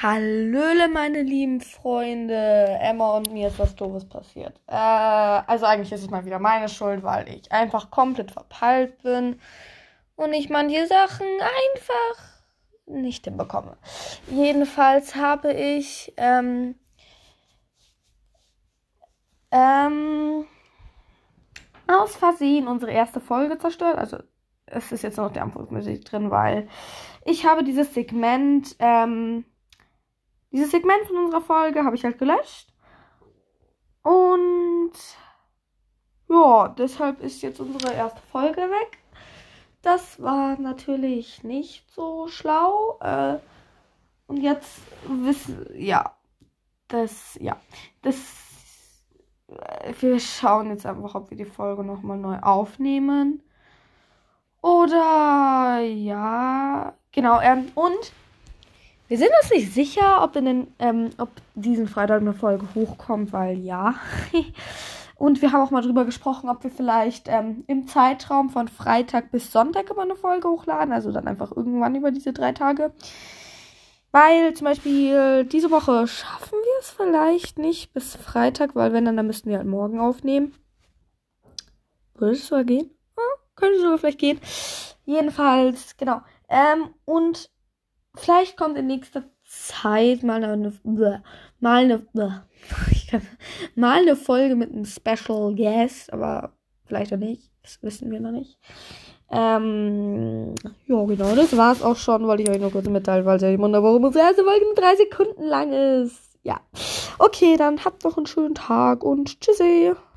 Hallöle, meine lieben Freunde. Emma und mir ist was Doofes passiert. Äh, also eigentlich ist es mal wieder meine Schuld, weil ich einfach komplett verpeilt bin und ich manche Sachen einfach nicht hinbekomme. Jedenfalls habe ich ähm, ähm, aus Versehen unsere erste Folge zerstört. Also es ist jetzt noch die Anfangsmusik drin, weil ich habe dieses Segment ähm, dieses Segment von unserer Folge habe ich halt gelöscht. Und ja, deshalb ist jetzt unsere erste Folge weg. Das war natürlich nicht so schlau. Äh, und jetzt wissen, ja, das, ja, das, äh, wir schauen jetzt einfach, ob wir die Folge nochmal neu aufnehmen. Oder, ja, genau, ähm, und wir sind uns nicht sicher, ob, in den, ähm, ob diesen Freitag eine Folge hochkommt, weil ja. Und wir haben auch mal drüber gesprochen, ob wir vielleicht ähm, im Zeitraum von Freitag bis Sonntag immer eine Folge hochladen. Also dann einfach irgendwann über diese drei Tage. Weil zum Beispiel diese Woche schaffen wir es vielleicht nicht bis Freitag, weil wenn dann, dann müssten wir halt morgen aufnehmen. Würde es sogar gehen? Ja, könnte sogar vielleicht gehen. Jedenfalls, genau. Ähm, und Vielleicht kommt in nächster Zeit mal eine, mal eine, mal eine Folge mit einem Special Guest, aber vielleicht auch nicht. Das wissen wir noch nicht. Ähm, ja, genau, das war's auch schon, wollte ich euch nur kurz mitteilen, weil ja jemand warum unsere erste Folge nur drei Sekunden lang ist. Ja. Okay, dann habt noch einen schönen Tag und tschüssi.